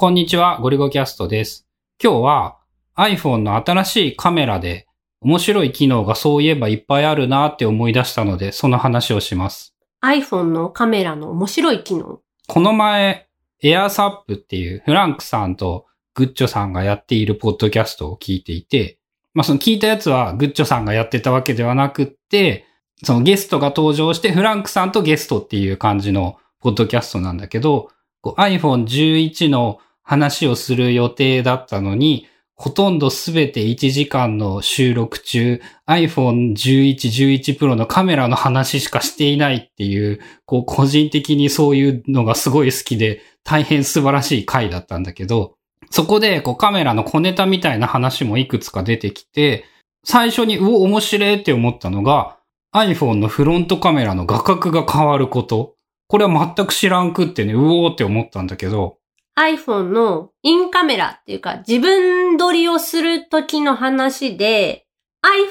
こんにちは、ゴリゴキャストです。今日は iPhone の新しいカメラで面白い機能がそういえばいっぱいあるなって思い出したので、その話をします。iPhone のカメラの面白い機能？この前、AirSap っていうフランクさんとグッチョさんがやっているポッドキャストを聞いていて、まあその聞いたやつはグッチョさんがやってたわけではなくって、そのゲストが登場してフランクさんとゲストっていう感じのポッドキャストなんだけど、こう iPhone 11の話をする予定だったのに、ほとんどすべて1時間の収録中、iPhone 11、11 Pro のカメラの話しかしていないっていう、こう個人的にそういうのがすごい好きで、大変素晴らしい回だったんだけど、そこでこうカメラの小ネタみたいな話もいくつか出てきて、最初にうお、面白いって思ったのが、iPhone のフロントカメラの画角が変わること。これは全く知らんくってね、うおーって思ったんだけど、iPhone のインカメラっていうか自分撮りをする時の話で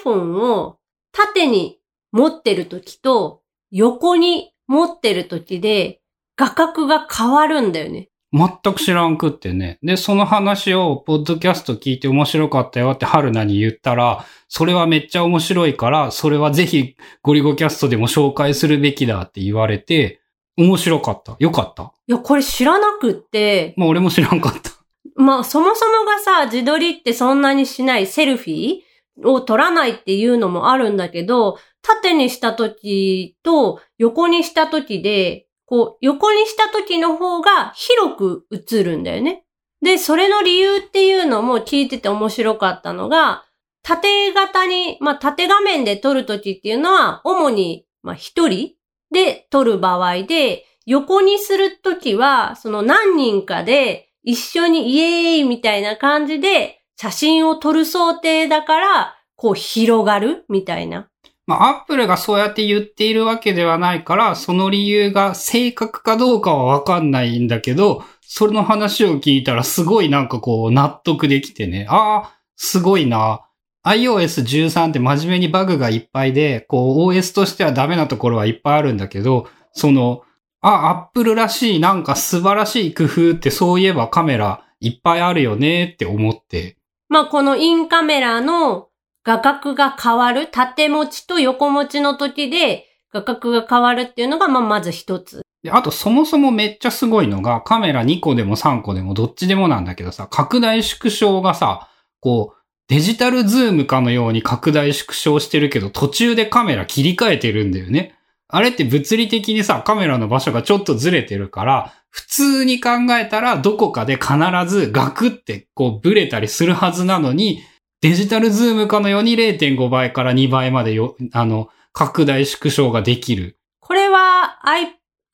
iPhone を縦に持ってる時と横に持ってる時で画角が変わるんだよね。全く知らんくってね。で、その話を、ポッドキャスト聞いて面白かったよって春菜に言ったら、それはめっちゃ面白いから、それはぜひゴリゴキャストでも紹介するべきだって言われて、面白かった。よかった？いや、これ知らなくって、まあ俺も知らんかった。まあそもそもがさ、自撮りってそんなにしないセルフィーを撮らないっていうのもあるんだけど、縦にした時と横にした時で、こう、横にした時の方が広く映るんだよね。で、それの理由っていうのも聞いてて面白かったのが、縦型に、まあ縦画面で撮る時っていうのは、主に、まあ一人で撮る場合で、横にする時は、その何人かで一緒にイエーイみたいな感じで写真を撮る想定だから、こう広がるみたいな。まあアップルがそうやって言っているわけではないから、その理由が正確かどうかはわかんないんだけど、それの話を聞いたらすごいなんかこう納得できてね。ああ、すごいな。iOS13 って真面目にバグがいっぱいで、こう OS としてはダメなところはいっぱいあるんだけど、その、あ、アップルらしいなんか素晴らしい工夫ってそういえばカメラいっぱいあるよねって思って。まあこのインカメラの画角が変わる、縦持ちと横持ちの時で画角が変わるっていうのが、まあまず一つ。で、あとそもそもめっちゃすごいのが、カメラ2個でも3個でもどっちでもなんだけどさ、拡大縮小がさ、こう、デジタルズームかのように拡大縮小してるけど、途中でカメラ切り替えてるんだよね。あれって物理的にさ、カメラの場所がちょっとずれてるから、普通に考えたらどこかで必ずガクってこうブレたりするはずなのに、デジタルズームかのように0.5倍から2倍までよ、あの、拡大縮小ができる。これは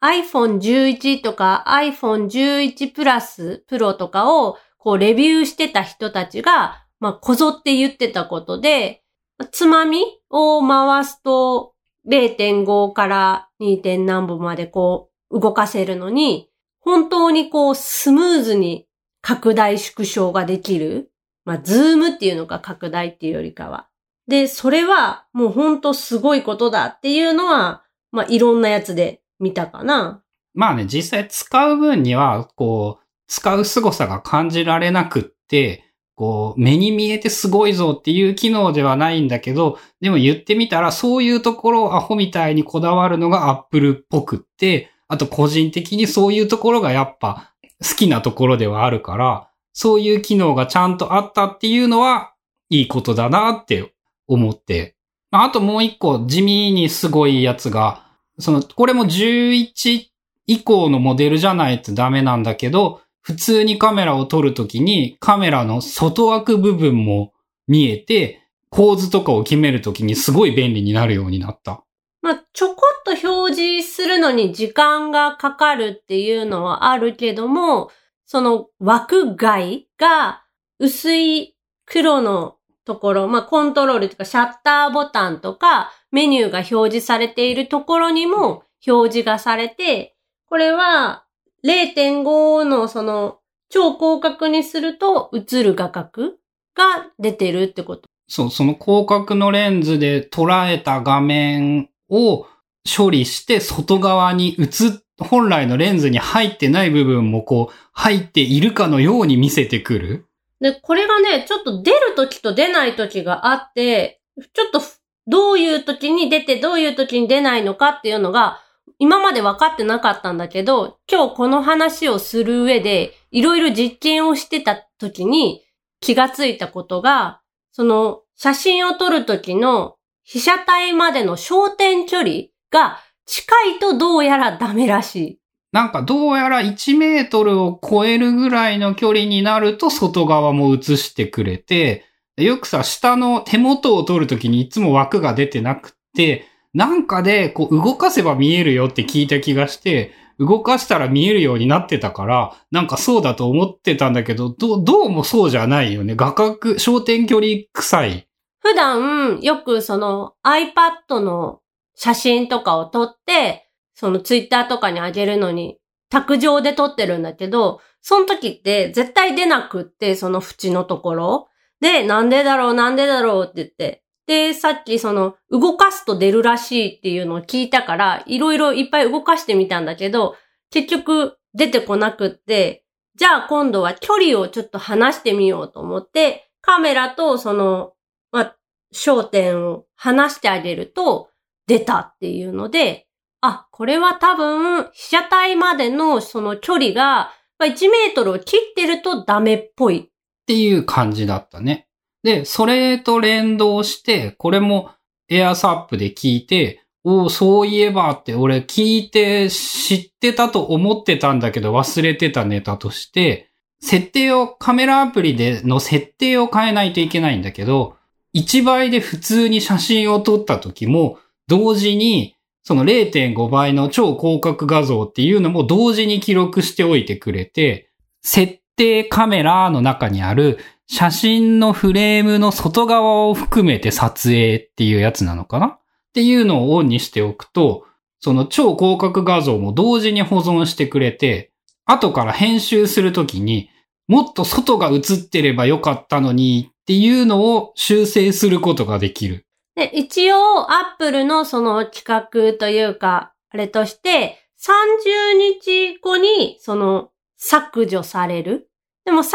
iPhone 11とか iPhone 11プラスプロとかをこうレビューしてた人たちが、まあ、こぞって言ってたことで、つまみを回すと0.5から 2. 点何歩までこう動かせるのに、本当にこうスムーズに拡大縮小ができる。まあ、ズームっていうのか拡大っていうよりかは。で、それはもう本当すごいことだっていうのは、まあ、いろんなやつで見たかな。まあね、実際使う分には、こう、使う凄さが感じられなくって、こう、目に見えてすごいぞっていう機能ではないんだけど、でも言ってみたら、そういうところをアホみたいにこだわるのが Apple っぽくって、あと個人的にそういうところがやっぱ好きなところではあるから、そういう機能がちゃんとあったっていうのは、いいことだなって思って。あともう一個地味にすごいやつが、その、これも11以降のモデルじゃないとダメなんだけど、普通にカメラを撮るときにカメラの外枠部分も見えて、構図とかを決めるときにすごい便利になるようになった。まあ、ちょこっと表示するのに時間がかかるっていうのはあるけども、その枠外が薄い黒のところ、まあ、コントロールとかシャッターボタンとかメニューが表示されているところにも表示がされて、これは0.5のその超広角にすると映る画角が出てるってこと。そう、その広角のレンズで捉えた画面を処理して外側に映っ本来のレンズに入ってない部分もこう、入っているかのように見せてくる。で、これがね、ちょっと出る時と出ない時があって、ちょっとどういう時に出てどういう時に出ないのかっていうのが、今まで分かってなかったんだけど、今日この話をする上で、いろいろ実験をしてた時に気がついたことが、その写真を撮る時の被写体までの焦点距離が近いとどうやらダメらしい。なんかどうやら1メートルを超えるぐらいの距離になると外側も映してくれて、よくさ、下の手元を撮るときにいつも枠が出てなくて、なんかでこう動かせば見えるよって聞いた気がして、動かしたら見えるようになってたから、なんかそうだと思ってたんだけど、どどうもそうじゃないよね。画角、焦点距離臭い。普段よくその iPad の写真とかを撮って、その Twitter とかに上げるのに卓上で撮ってるんだけど、その時って絶対出なくって、その縁のところ。で、なんでだろうなんでだろうって言って。で、さっきその動かすと出るらしいっていうのを聞いたから、いろいろいっぱい動かしてみたんだけど、結局出てこなくって、じゃあ今度は距離をちょっと離してみようと思って、カメラとその、まあ、焦点を離してあげると出たっていうので、あ、これは多分被写体までのその距離がまあ1メートルを切ってるとダメっぽい。っていう感じだったね。で、それと連動して、これもエアサップで聞いて、おお、そういえばって俺聞いて知ってたと思ってたんだけど忘れてたネタとして、設定を、カメラアプリでの設定を変えないといけないんだけど、1倍で普通に写真を撮った時も、同時にその0.5倍の超広角画像っていうのも同時に記録しておいてくれて、設定カメラの中にある写真のフレームの外側を含めて撮影っていうやつなのかな？っていうのをオンにしておくと、その超広角画像も同時に保存してくれて、後から編集するときにもっと外が映ってればよかったのにっていうのを修正することができる。で、一応、アップルのその企画というか、あれとして、30日後に、その、削除される。でも30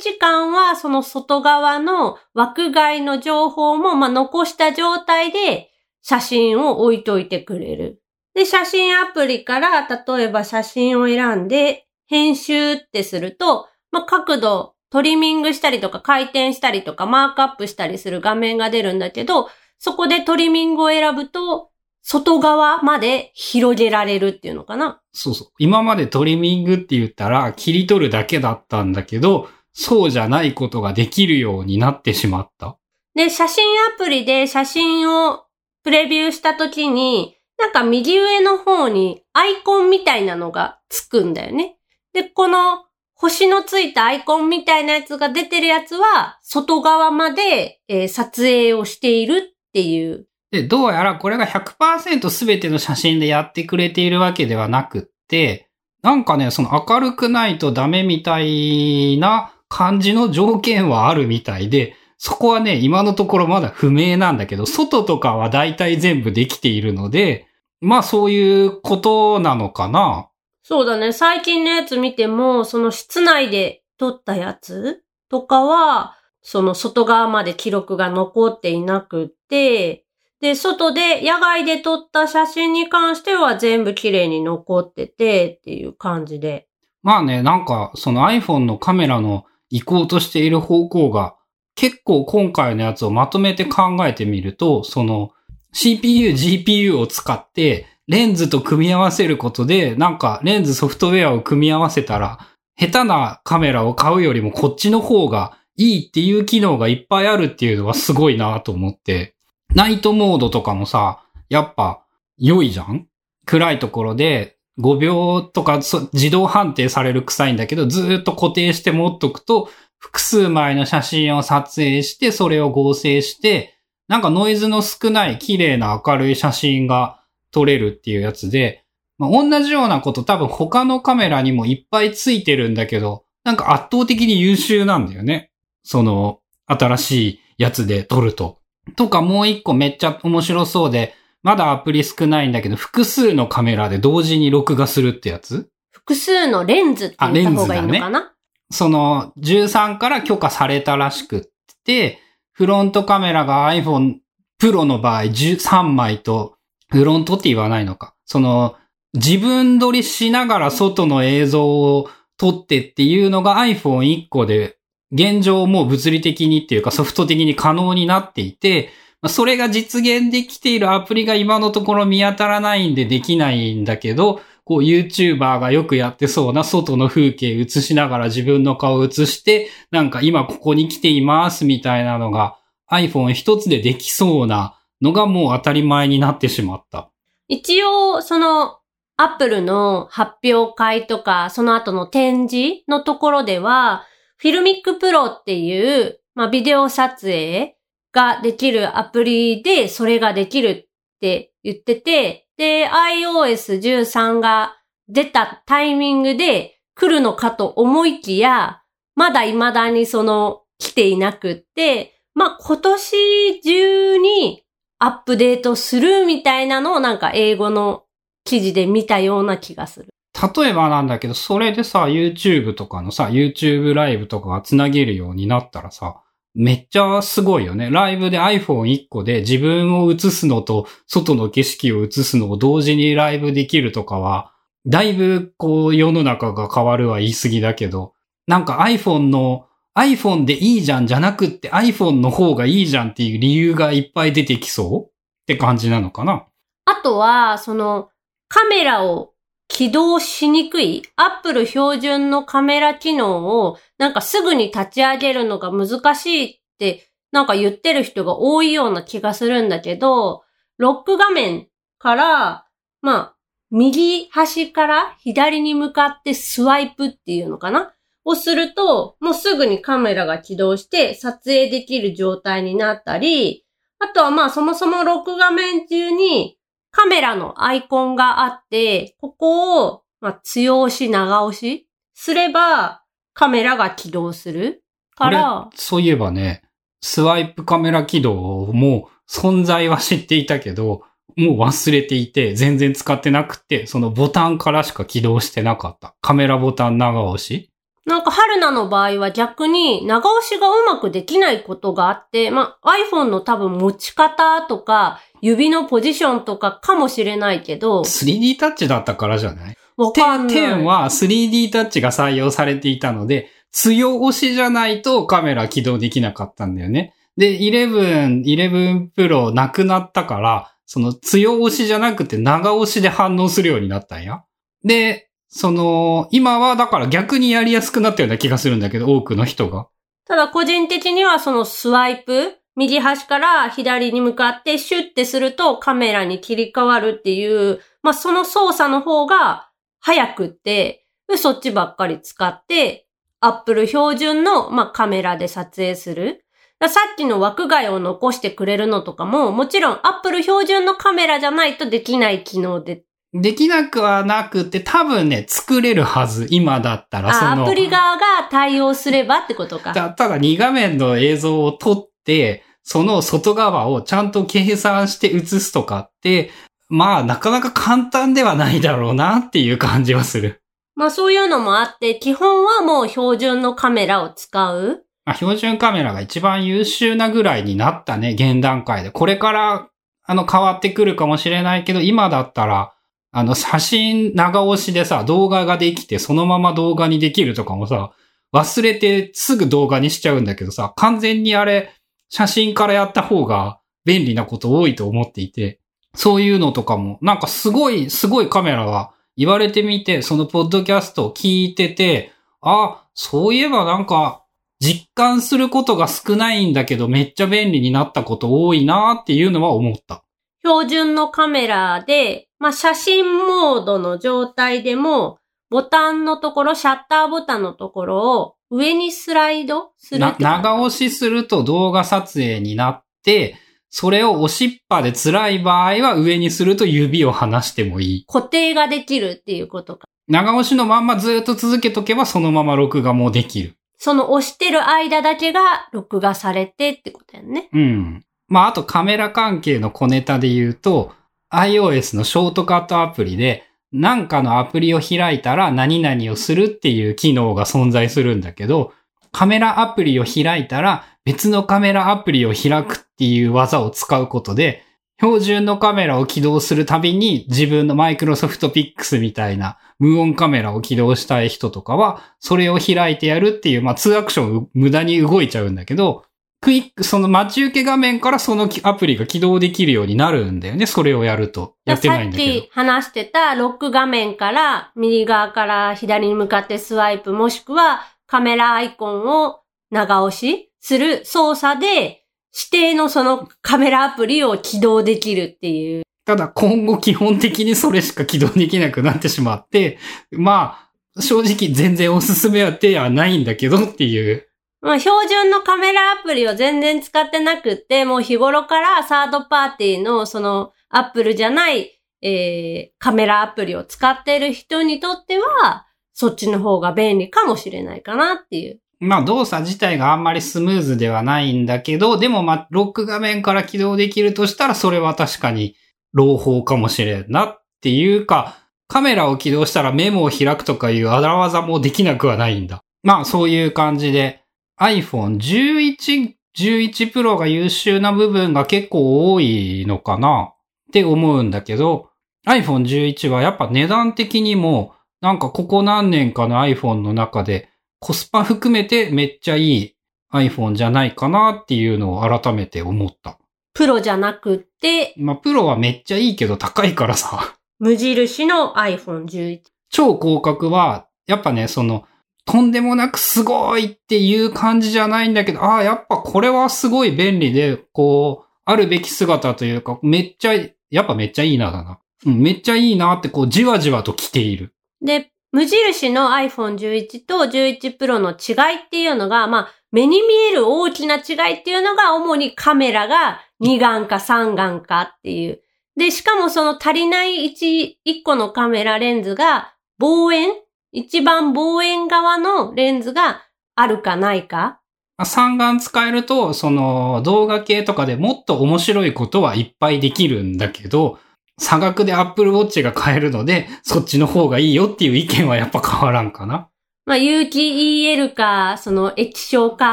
日間は、その外側の枠外の情報も、ま、残した状態で、写真を置いといてくれる。で、写真アプリから、例えば写真を選んで、編集ってすると、まあ、角度、トリミングしたりとか回転したりとかマークアップしたりする画面が出るんだけど、そこでトリミングを選ぶと、外側まで広げられるっていうのかな？そうそう。今までトリミングって言ったら切り取るだけだったんだけど、そうじゃないことができるようになってしまった。で、写真アプリで写真をプレビューしたときに、なんか右上の方にアイコンみたいなのがつくんだよね。で、この星のついたアイコンみたいなやつが出てるやつは、外側まで、えー撮影をしているっていう。で、どうやらこれが100%全ての写真でやってくれているわけではなくって、なんかね、その明るくないとダメみたいな感じの条件はあるみたいで、そこはね、今のところまだ不明なんだけど、外とかは大体全部できているので、まあそういうことなのかな。そうだね。最近のやつ見ても、その室内で撮ったやつとかは、その外側まで記録が残っていなくって、で、外で、野外で撮った写真に関しては全部綺麗に残っててっていう感じで。まあね、なんかその iPhone のカメラの移行としている方向が結構今回のやつをまとめて考えてみると、その CPU、GPU を使ってレンズと組み合わせることで、なんかレンズソフトウェアを組み合わせたら、下手なカメラを買うよりもこっちの方がいいっていう機能がいっぱいあるっていうのはすごいなと思って、ナイトモードとかもさ、やっぱ良いじゃん？暗いところで5秒とか自動判定される臭いんだけど、ずっと固定して持っとくと、複数枚の写真を撮影して、それを合成して、なんかノイズの少ない綺麗な明るい写真が撮れるっていうやつで、まあ、同じようなこと多分他のカメラにもいっぱいついてるんだけど、なんか圧倒的に優秀なんだよね。その、新しいやつで撮ると。とかもう一個めっちゃ面白そうで、まだアプリ少ないんだけど、複数のカメラで同時に録画するってやつ？複数のレンズって言った方がいいのかな？その13から許可されたらしくって、フロントカメラが iPhone Pro の場合13枚と、フロントって言わないのか。その自分撮りしながら外の映像を撮ってっていうのが iPhone1 個で現状もう物理的にっていうかソフト的に可能になっていて、それが実現できているアプリが今のところ見当たらないんでできないんだけど、こう YouTuber がよくやってそうな外の風景映しながら自分の顔映して、なんか今ここに来ていますみたいなのが iPhone 一つでできそうなのがもう当たり前になってしまった。一応、その、アップルの発表会とか、その後の展示のところでは、 FiLMiC Pro っていう、まあ、ビデオ撮影ができるアプリで、それができるって言ってて、で、iOS13 が出たタイミングで来るのかと思いきや、まだ未だにその、来ていなくって、まあ、今年中にアップデートするみたいなのをなんか英語の記事で見たような気がする。例えばなんだけど、それでさ、YouTube とかのさ、YouTube ライブとかがつなげるようになったらさ、めっちゃすごいよね。ライブで iPhone1 個で自分を映すのと外の景色を映すのを同時にライブできるとかは、だいぶこう世の中が変わるは言い過ぎだけど、なんか iPhone の iPhone でいいじゃんじゃなくって iPhone の方がいいじゃんっていう理由がいっぱい出てきそうって感じなのかな？あとは、そのカメラを起動しにくい Apple 標準のカメラ機能をなんかすぐに立ち上げるのが難しいってなんか言ってる人が多いような気がするんだけど、ロック画面から、まあ、右端から左に向かってスワイプっていうのかな？をすると、もうすぐにカメラが起動して撮影できる状態になったり、あとはまあそもそもロック画面中にカメラのアイコンがあって、ここを、まあ、強押し、長押しすればカメラが起動するから、そういえばね、スワイプカメラ起動も存在は知っていたけど、もう忘れていて、全然使ってなくて、そのボタンからしか起動してなかった。カメラボタン長押しなんか、春菜の場合は逆に長押しがうまくできないことがあって、まあ、iPhone の多分持ち方とか、指のポジションとかかもしれないけど、3D タッチだったからじゃない？わかんない。10は 3D タッチが採用されていたので、強押しじゃないとカメラ起動できなかったんだよね。で、11、11 Pro なくなったから、その強押しじゃなくて長押しで反応するようになったんや。で、その、今はだから逆にやりやすくなったような気がするんだけど、多くの人が。ただ個人的にはそのスワイプ、右端から左に向かってシュッてするとカメラに切り替わるっていう、まあその操作の方が早くって、そっちばっかり使って、Apple 標準の、まあ、カメラで撮影する。さっきの枠外を残してくれるのとかも、もちろん Apple 標準のカメラじゃないとできない機能で。できなくはなくて、多分ね、作れるはず。今だったら、そあ、の。アプリ側が対応すればってことか。たただ2画面の映像を撮って、その外側をちゃんと計算して映すとかって、まあなかなか簡単ではないだろうなっていう感じはする。まあそういうのもあって、基本はもう標準のカメラを使う。まあ、標準カメラが一番優秀なぐらいになったね、現段階で。これから、あの、変わってくるかもしれないけど、今だったら、あの、写真長押しでさ、動画ができて、そのまま動画にできるとかもさ、忘れてすぐ動画にしちゃうんだけどさ、完全にあれ、写真からやった方が便利なこと多いと思っていて、そういうのとかも、なんかすごい、すごいカメラは言われてみて、そのポッドキャストを聞いてて、あ、そういえばなんか、実感することが少ないんだけど、めっちゃ便利になったこと多いなっていうのは思った。標準のカメラで、まあ写真モードの状態でも、ボタンのところ、シャッターボタンのところを上にスライドする長押しすると動画撮影になって、それを押しっぱで辛い場合は上にすると指を離してもいい。固定ができるっていうことか。長押しのまんまずっと続けとけばそのまま録画もできる。その押してる間だけが録画されてってことやね。うん。まあ、あとカメラ関係の小ネタで言うと、iOS のショートカットアプリで、なんかのアプリを開いたら何々をするっていう機能が存在するんだけど、カメラアプリを開いたら別のカメラアプリを開くっていう技を使うことで、標準のカメラを起動するたびに自分のマイクロソフトピックスみたいな無音カメラを起動したい人とかは、それを開いてやるっていう、まあ2アクション無駄に動いちゃうんだけど、クイック、その待ち受け画面からそのアプリが起動できるようになるんだよね。それをやると。やってないんだけど。さっき話してたロック画面から右側から左に向かってスワイプもしくはカメラアイコンを長押しする操作で指定のそのカメラアプリを起動できるっていう。ただ今後基本的にそれしか起動できなくなってしまって、まあ、正直全然おすすめは手はないんだけどっていう。まあ、標準のカメラアプリを全然使ってなくって、もう日頃からサードパーティーのそのアップルじゃない、えー、カメラアプリを使ってる人にとっては、そっちの方が便利かもしれないかなっていう。まあ動作自体があんまりスムーズではないんだけど、でもまあロック画面から起動できるとしたらそれは確かに朗報かもしれんなっていうか、カメラを起動したらメモを開くとかいう荒技もできなくはないんだ。まあそういう感じで iPhone 11、11 Pro が優秀な部分が結構多いのかな？って思うんだけど、iPhone 11はやっぱ値段的にもなんかここ何年かの iPhone の中でコスパ含めてめっちゃいい iPhone じゃないかなっていうのを改めて思った。プロじゃなくって、まあ、プロはめっちゃいいけど高いからさ。無印の iPhone11。超広角は、やっぱね、その、とんでもなくすごいっていう感じじゃないんだけど、ああ、やっぱこれはすごい便利で、こう、あるべき姿というか、めっちゃ、やっぱめっちゃいいなだな。うん、めっちゃいいなってこう、じわじわと来ている。で、無印の iPhone11 と11 Pro の違いっていうのが、まあ、目に見える大きな違いっていうのが、主にカメラが2眼か3眼かっていう。で、しかもその足りない1、1個のカメラレンズが、望遠一番望遠側のレンズがあるかないか？三眼使えると、その動画系とかでもっと面白いことはいっぱいできるんだけど、差額で Apple Watch が買えるので、そっちの方がいいよっていう意見はやっぱ変わらんかな？まあ、有機 EL か、その液晶化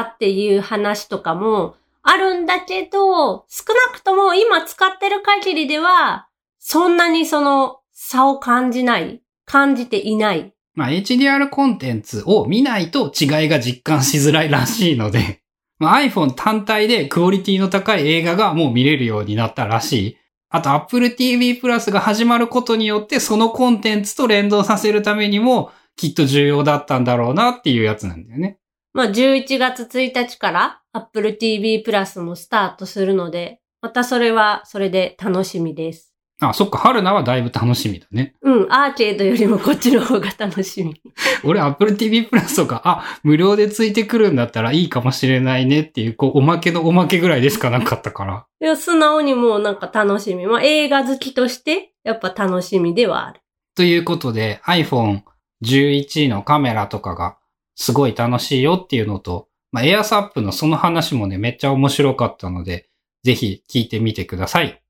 っていう話とかもあるんだけど、少なくとも今使ってる限りでは、そんなにその差を感じない、感じていない。まあ、HDR コンテンツを見ないと違いが実感しづらいらしいので、まあ、iPhone 単体でクオリティの高い映画がもう見れるようになったらしい。あと Apple TV プラスが始まることによってそのコンテンツと連動させるためにもきっと重要だったんだろうなっていうやつなんだよね。まあ11月1日から Apple TV プラスもスタートするので、またそれはそれで楽しみです。あ、そっか、春菜はだいぶ楽しみだね。うん、アーケードよりもこっちの方が楽しみ。俺、Apple TV プラスとか、あ、無料でついてくるんだったらいいかもしれないねっていう、こう、おまけのおまけぐらいでしかなかったから。いや、素直にもうなんか楽しみ。まあ、映画好きとして、やっぱ楽しみではある。ということで、iPhone 11のカメラとかがすごい楽しいよっていうのと、まあ、エアサップのその話もね、めっちゃ面白かったので、ぜひ聞いてみてください。